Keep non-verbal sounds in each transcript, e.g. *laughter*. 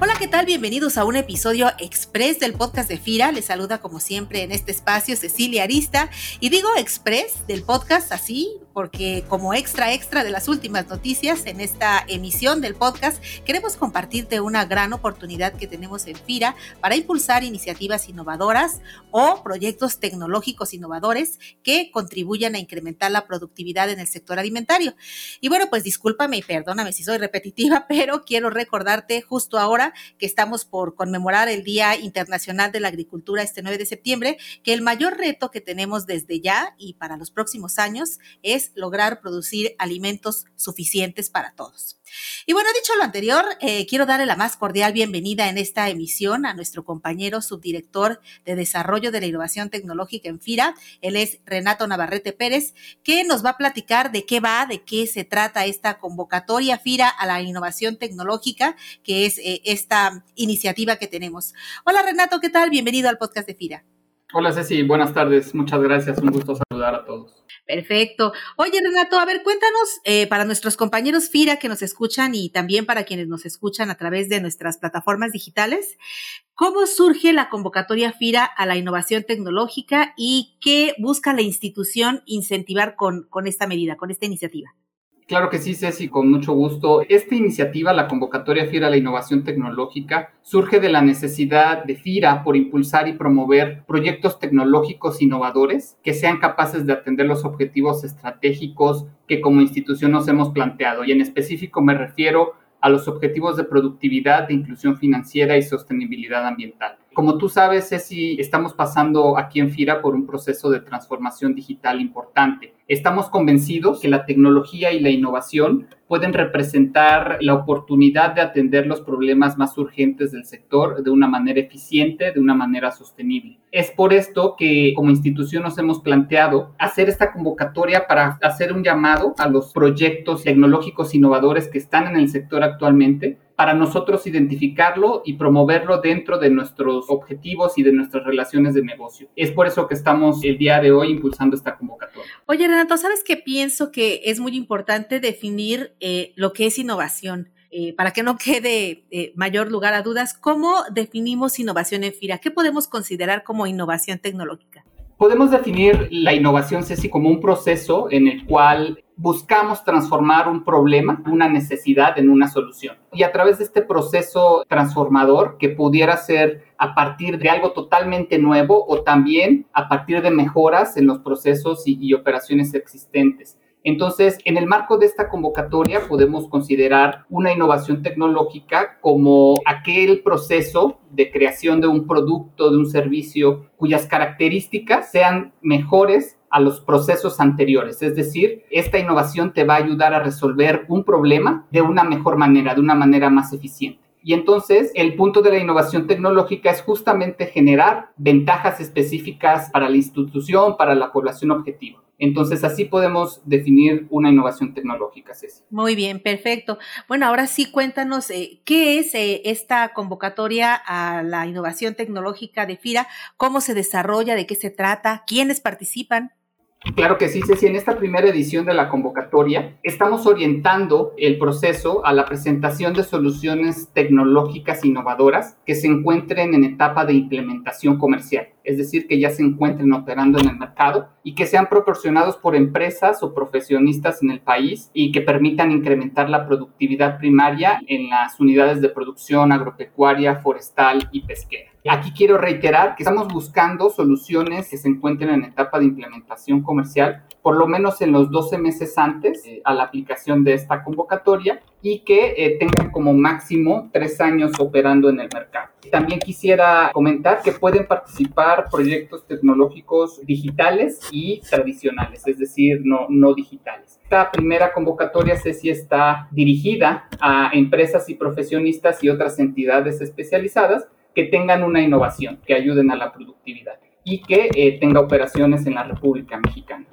Hola, ¿qué tal? Bienvenidos a un episodio express del podcast de FIRA. Les saluda como siempre en este espacio Cecilia Arista. Y digo express del podcast así porque como extra extra de las últimas noticias en esta emisión del podcast, queremos compartirte una gran oportunidad que tenemos en FIRA para impulsar iniciativas innovadoras o proyectos tecnológicos innovadores que contribuyan a incrementar la productividad en el sector alimentario. Y bueno, pues discúlpame y perdóname si soy repetitiva, *laughs* pero quiero recordarte justo ahora que estamos por conmemorar el Día Internacional de la Agricultura este 9 de septiembre, que el mayor reto que tenemos desde ya y para los próximos años es lograr producir alimentos suficientes para todos. Y bueno, dicho lo anterior, eh, quiero darle la más cordial bienvenida en esta emisión a nuestro compañero subdirector de Desarrollo de la Innovación Tecnológica en FIRA. Él es Renato Navarrete Pérez, que nos va a platicar de qué va, de qué se trata esta convocatoria FIRA a la innovación tecnológica, que es eh, esta iniciativa que tenemos. Hola Renato, ¿qué tal? Bienvenido al podcast de FIRA. Hola Ceci, buenas tardes, muchas gracias, un gusto saludar a todos. Perfecto. Oye, Renato, a ver, cuéntanos eh, para nuestros compañeros FIRA que nos escuchan y también para quienes nos escuchan a través de nuestras plataformas digitales, ¿cómo surge la convocatoria FIRA a la innovación tecnológica y qué busca la institución incentivar con, con esta medida, con esta iniciativa? Claro que sí, Ceci, con mucho gusto. Esta iniciativa, la convocatoria FIRA a la innovación tecnológica, surge de la necesidad de FIRA por impulsar y promover proyectos tecnológicos innovadores que sean capaces de atender los objetivos estratégicos que como institución nos hemos planteado. Y en específico me refiero a los objetivos de productividad, de inclusión financiera y sostenibilidad ambiental. Como tú sabes, Ceci, estamos pasando aquí en FIRA por un proceso de transformación digital importante. Estamos convencidos que la tecnología y la innovación pueden representar la oportunidad de atender los problemas más urgentes del sector de una manera eficiente, de una manera sostenible. Es por esto que como institución nos hemos planteado hacer esta convocatoria para hacer un llamado a los proyectos tecnológicos innovadores que están en el sector actualmente para nosotros identificarlo y promoverlo dentro de nuestros objetivos y de nuestras relaciones de negocio. Es por eso que estamos el día de hoy impulsando esta convocatoria. Oye, Renato, ¿sabes qué pienso que es muy importante definir eh, lo que es innovación? Eh, para que no quede eh, mayor lugar a dudas, ¿cómo definimos innovación en FIRA? ¿Qué podemos considerar como innovación tecnológica? Podemos definir la innovación, Ceci, como un proceso en el cual buscamos transformar un problema, una necesidad en una solución. Y a través de este proceso transformador que pudiera ser a partir de algo totalmente nuevo o también a partir de mejoras en los procesos y, operaciones existentes. Entonces, en el marco de esta convocatoria podemos considerar una innovación tecnológica como aquel proceso de creación de un producto, de un servicio cuyas características sean mejores a los procesos anteriores. Es decir, esta innovación te va a ayudar a resolver un problema de una mejor manera, de una manera más eficiente. Y entonces el punto de la innovación tecnológica es justamente generar ventajas específicas para la institución, para la población objetivo. Entonces así podemos definir una innovación tecnológica, Ceci. Muy bien, perfecto. Bueno, ahora sí cuéntanos eh, qué es eh, esta convocatoria a la innovación tecnológica de FIRA, cómo se desarrolla, de qué se trata, quiénes participan. Claro que sí, Ceci. En esta primera edición de la convocatoria estamos orientando el proceso a la presentación de soluciones tecnológicas innovadoras que se encuentren en etapa de implementación comercial, es decir, que ya se encuentren operando en el mercado y que sean proporcionados por empresas o profesionistas en el país y que permitan incrementar la productividad primaria en las unidades de producción agropecuaria, forestal y pesquera. Aquí quiero reiterar que estamos buscando soluciones que se encuentren en etapa de implementación comercial, por lo menos en los 12 meses antes eh, a la aplicación de esta convocatoria y que eh, tengan como máximo tres años operando en el mercado. También quisiera comentar que pueden participar proyectos tecnológicos digitales y tradicionales, es decir, no, no digitales. Esta primera convocatoria si está dirigida a empresas y profesionistas y otras entidades especializadas que tengan una innovación, que ayuden a la productividad y que eh, tenga operaciones en la República Mexicana.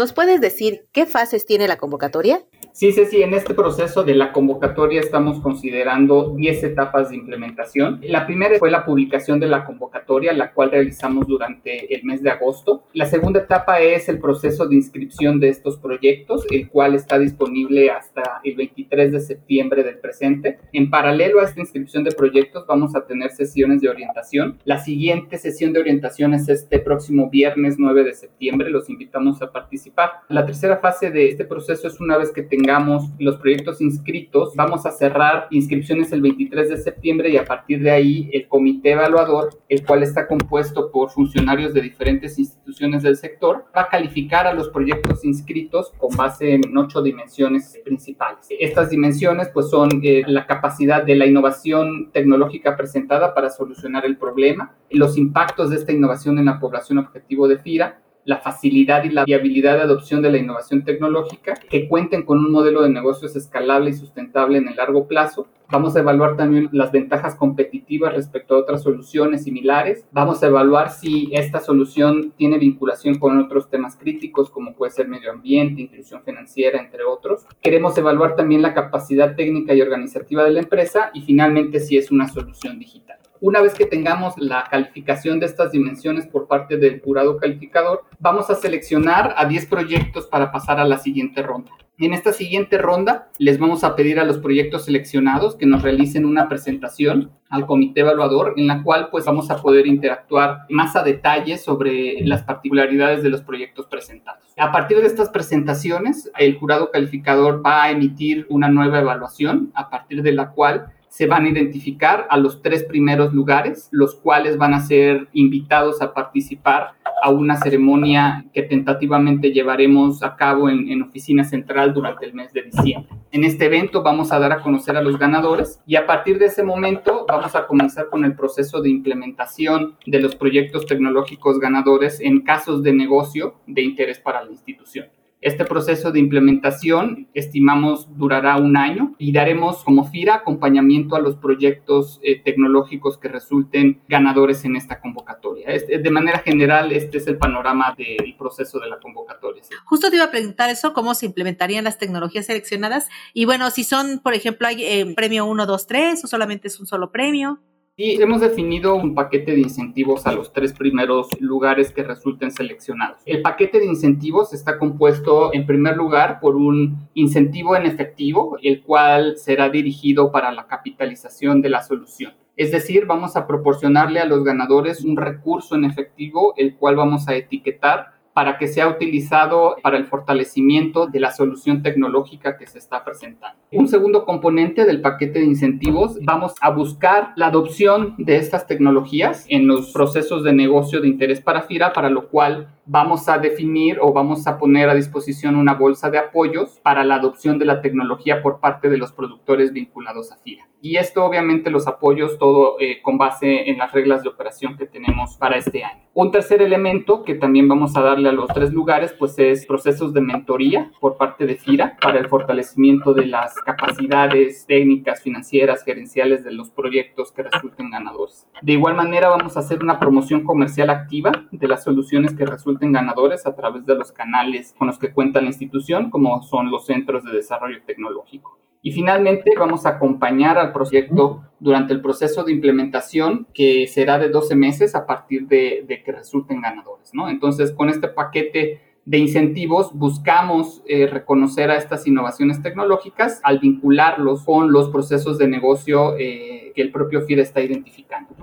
¿Nos puedes decir qué fases tiene la convocatoria? Sí, sí, sí, en este proceso de la convocatoria estamos considerando 10 etapas de implementación. La primera fue la publicación de la convocatoria, la cual realizamos durante el mes de agosto. La segunda etapa es el proceso de inscripción de estos proyectos, el cual está disponible hasta el 23 de septiembre del presente. En paralelo a esta inscripción de proyectos vamos a tener sesiones de orientación. La siguiente sesión de orientación es este próximo viernes 9 de septiembre. Los invitamos a participar. La tercera fase de este proceso es una vez que tengamos los proyectos inscritos, vamos a cerrar inscripciones el 23 de septiembre y a partir de ahí el comité evaluador, el cual está compuesto por funcionarios de diferentes instituciones del sector, va a calificar a los proyectos inscritos con base en ocho dimensiones principales. Estas dimensiones pues son eh, la capacidad de la innovación tecnológica presentada para solucionar el problema, los impactos de esta innovación en la población objetivo de FIRA, la facilidad y la viabilidad de adopción de la innovación tecnológica, que cuenten con un modelo de negocios escalable y sustentable en el largo plazo. Vamos a evaluar también las ventajas competitivas respecto a otras soluciones similares. Vamos a evaluar si esta solución tiene vinculación con otros temas críticos como puede ser medio ambiente, inclusión financiera, entre otros. Queremos evaluar también la capacidad técnica y organizativa de la empresa y finalmente si es una solución digital. Una vez que tengamos la calificación de estas dimensiones por parte del jurado calificador, vamos a seleccionar a 10 proyectos para pasar a la siguiente ronda. En esta siguiente ronda les vamos a pedir a los proyectos seleccionados que nos realicen una presentación al comité evaluador en la cual pues vamos a poder interactuar más a detalle sobre las particularidades de los proyectos presentados. A partir de estas presentaciones, el jurado calificador va a emitir una nueva evaluación a partir de la cual se van a identificar a los tres primeros lugares, los cuales van a ser invitados a participar a una ceremonia que tentativamente llevaremos a cabo en, oficina central durante el mes de diciembre. En este evento vamos a dar a conocer a los ganadores y a partir de ese momento vamos a comenzar con el proceso de implementación de los proyectos tecnológicos ganadores en casos de negocio de interés para la institución. Este proceso de implementación estimamos durará un año y daremos como FIRA acompañamiento a los proyectos eh, tecnológicos que resulten ganadores en esta convocatoria. de manera general, este es el panorama del proceso de la convocatoria. Justo te iba a preguntar eso, cómo se implementarían las tecnologías seleccionadas y bueno, si son, por ejemplo, hay eh, premio 1, 2, 3 o solamente es un solo premio. Y hemos definido un paquete de incentivos a los tres primeros lugares que resulten seleccionados. El paquete de incentivos está compuesto en primer lugar por un incentivo en efectivo, el cual será dirigido para la capitalización de la solución. Es decir, vamos a proporcionarle a los ganadores un recurso en efectivo, el cual vamos a etiquetar para que sea utilizado para el fortalecimiento de la solución tecnológica que se está presentando. Un segundo componente del paquete de incentivos, vamos a buscar la adopción de estas tecnologías en los procesos de negocio de interés para FIRA, para lo cual vamos a definir o vamos a poner a disposición una bolsa de apoyos para la adopción de la tecnología por parte de los productores vinculados a FIRA. Y esto obviamente los apoyos todo eh, con base en las reglas de operación que tenemos para este año. Un tercer elemento que también vamos a darle a los tres lugares pues es procesos de mentoría por parte de FIRA para el fortalecimiento de las capacidades técnicas, financieras, gerenciales de los proyectos que resulten ganadores. De igual manera vamos a hacer una promoción comercial activa de las soluciones que resulten ganadores a través de los canales con los que cuenta la institución como son los centros de desarrollo tecnológico. Y finalmente vamos a acompañar al proyecto durante el proceso de implementación que será de 12 meses a partir de, que resulten ganadores, ¿no? Entonces, con este paquete de incentivos buscamos eh, reconocer a estas innovaciones tecnológicas al vincularlos con los procesos de negocio eh, que el propio FIDE está identificando.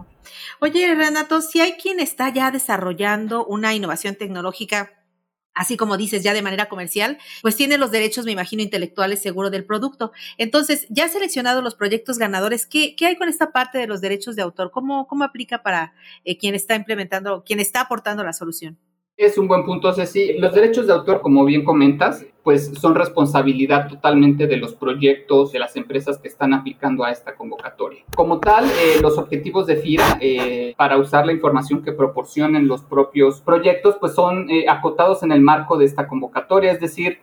Oye, Renato, si hay quien está ya desarrollando una innovación tecnológica así como dices, ya de manera comercial, pues tiene los derechos, me imagino, intelectuales seguro del producto. Entonces, ya seleccionado los proyectos ganadores, ¿qué, hay con esta parte de los derechos de autor? ¿Cómo, cómo aplica para eh, quien está implementando, quien está aportando la solución? Es un buen punto, Ceci. Los derechos de autor, como bien comentas, pues son responsabilidad totalmente de los proyectos, de las empresas que están aplicando a esta convocatoria. Como tal, eh, los objetivos de FIRA eh, para usar la información que proporcionen los propios proyectos, pues son eh, acotados en el marco de esta convocatoria, es decir,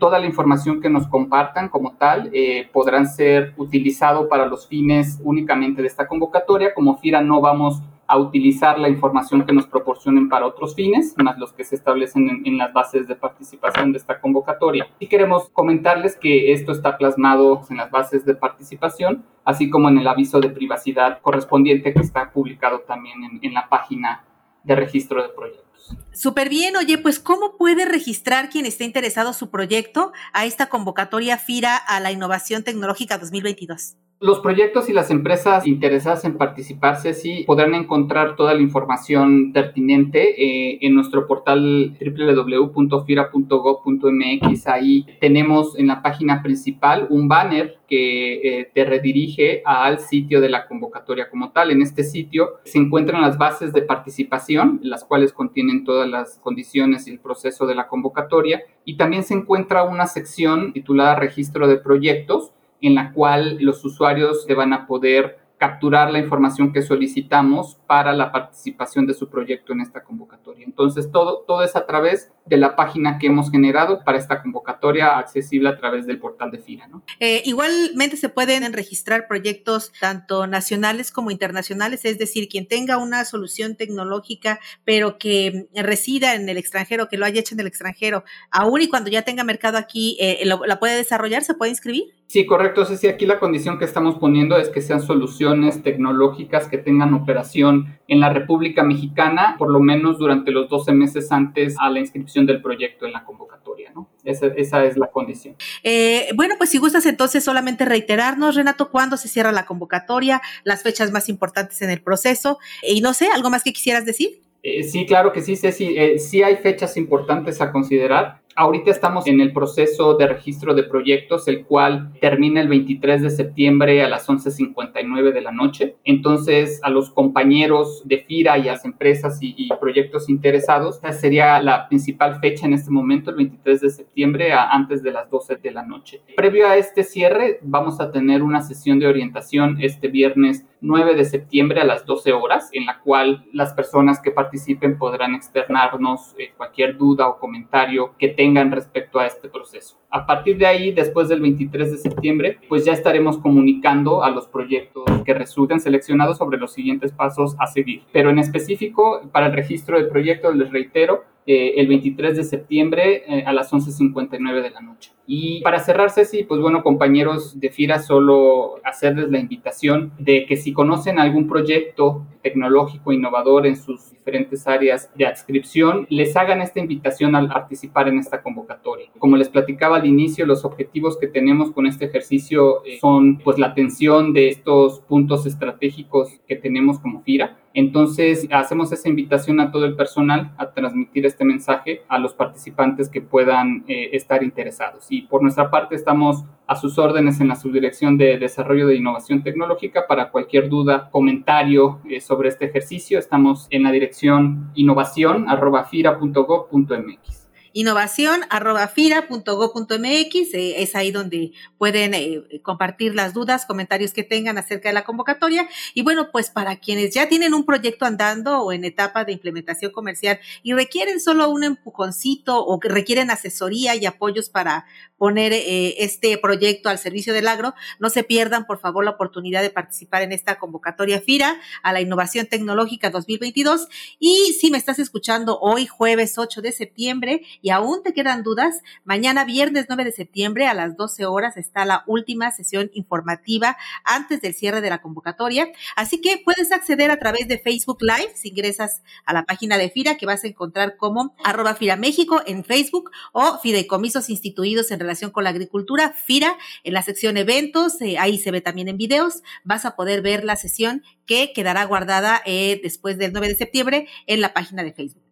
toda la información que nos compartan como tal podrán ser utilizado para los fines únicamente de esta convocatoria. Como FIRA no vamos a utilizar la información que nos proporcionen para otros fines, más los que se establecen en, las bases de participación de esta convocatoria. Y queremos comentarles que esto está plasmado en las bases de participación, así como en el aviso de privacidad correspondiente que está publicado también en, en la página de registro de proyectos. Súper bien, oye, pues ¿cómo puede registrar quien esté interesado su proyecto a esta convocatoria FIRA a la Innovación Tecnológica 2022? Los proyectos y las empresas interesadas en participarse sí podrán encontrar toda la información pertinente eh, en nuestro portal www.fira.gov.mx. Ahí tenemos en la página principal un banner que eh, te redirige al sitio de la convocatoria como tal. En este sitio se encuentran las bases de participación, las cuales contienen todas las condiciones y el proceso de la convocatoria. Y también se encuentra una sección titulada Registro de Proyectos en la cual los usuarios se van a poder capturar la información que solicitamos para la participación de su proyecto en esta convocatoria. Entonces, todo, todo es a través de la página que hemos generado para esta convocatoria accesible a través del portal de FIRA. Eh, igualmente se pueden registrar proyectos tanto nacionales como internacionales, es decir, quien tenga una solución tecnológica, pero que resida en el extranjero, que lo haya hecho en el extranjero, aún y cuando ya tenga mercado aquí, eh, ¿la puede desarrollar? ¿Se puede inscribir? Sí, correcto. sí, aquí la condición que estamos poniendo es que sean soluciones tecnológicas que tengan operación en la República Mexicana, por lo menos durante los 12 meses antes a la inscripción del proyecto en la convocatoria, ¿no? Esa, esa es la condición. Eh, bueno, pues si gustas entonces solamente reiterarnos, Renato, cuándo se cierra la convocatoria, las fechas más importantes en el proceso y no sé, ¿algo más que quisieras decir? Eh, sí, claro que sí, Ceci. Eh, sí hay fechas importantes a considerar. Ahorita estamos en el proceso de registro de proyectos, el cual termina el 23 de septiembre a las 11.59 de la noche. Entonces, a los compañeros de FIRA y a las empresas y, proyectos interesados, esa sería la principal fecha en este momento, el 23 de septiembre, a antes de las 12 de la noche. Previo a este cierre, vamos a tener una sesión de orientación este viernes 9 de septiembre a las 12 horas, en la cual las personas que participen podrán externarnos eh, cualquier duda o comentario que tengan tengan respecto a este proceso. A partir de ahí, después del 23 de septiembre, pues ya estaremos comunicando a los proyectos que resulten seleccionados sobre los siguientes pasos a seguir. Pero en específico, para el registro del proyecto, les reitero, eh, el 23 de septiembre eh, a las 11.59 de la noche. Y para cerrar, Ceci, pues bueno, compañeros de FIRA, solo hacerles la invitación de que si conocen algún proyecto tecnológico innovador en sus diferentes áreas de adscripción, les hagan esta invitación al participar en esta convocatoria. Como les platicaba al inicio, los objetivos que tenemos con este ejercicio eh, son pues la atención de estos puntos estratégicos que tenemos como FIRA. Entonces, hacemos esa invitación a todo el personal a transmitir este mensaje a los participantes que puedan eh, estar interesados. Y por nuestra parte, estamos a sus órdenes en la subdirección de Desarrollo de Innovación Tecnológica para cualquier duda, comentario eh, sobre este ejercicio. Estamos en la dirección innovación.fira.gov.mx innovación.fira.go.mx, eh, es ahí donde pueden eh, compartir las dudas, comentarios que tengan acerca de la convocatoria. Y bueno, pues para quienes ya tienen un proyecto andando o en etapa de implementación comercial y requieren solo un empujoncito o requieren asesoría y apoyos para poner eh, este proyecto al servicio del agro, no se pierdan por favor la oportunidad de participar en esta convocatoria FIRA a la Innovación Tecnológica 2022. Y si me estás escuchando hoy, jueves 8 de septiembre, aún te quedan dudas, mañana viernes 9 de septiembre a las 12 horas está la última sesión informativa antes del cierre de la convocatoria. Así que puedes acceder a través de Facebook Live si ingresas a la página de FIRA que vas a encontrar como arroba FIRA México en Facebook o Fideicomisos Instituidos en relación con la agricultura, FIRA, en la sección eventos, eh, ahí se ve también en videos, vas a poder ver la sesión que quedará guardada eh, después del 9 de septiembre en la página de Facebook.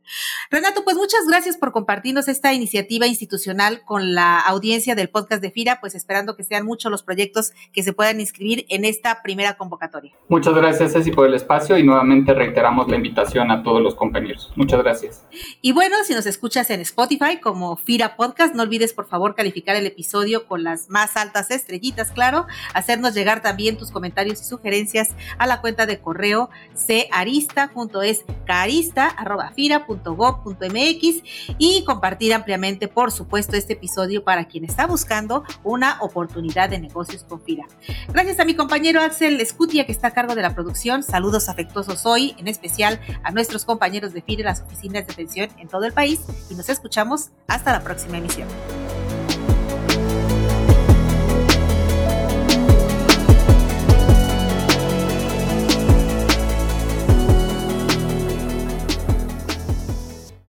Renato, pues muchas gracias por compartirnos esta iniciativa institucional con la audiencia del podcast de FIRA, pues esperando que sean muchos los proyectos que se puedan inscribir en esta primera convocatoria. Muchas gracias, Ceci, por el espacio y nuevamente reiteramos la invitación a todos los compañeros. Muchas gracias. Y bueno, si nos escuchas en Spotify como FIRA Podcast, no olvides por favor calificar el episodio con las más altas estrellitas, claro, hacernos llegar también tus comentarios y sugerencias a la cuenta de correo carista.fira.com fira.gov.mx y compartir ampliamente, por supuesto, este episodio para quien está buscando una oportunidad de negocios con FIRA. Gracias a mi compañero Axel Escutia, que está a cargo de la producción. Saludos afectuosos hoy, en especial a nuestros compañeros de FIRA las oficinas de atención en todo el país y nos escuchamos hasta la próxima emisión.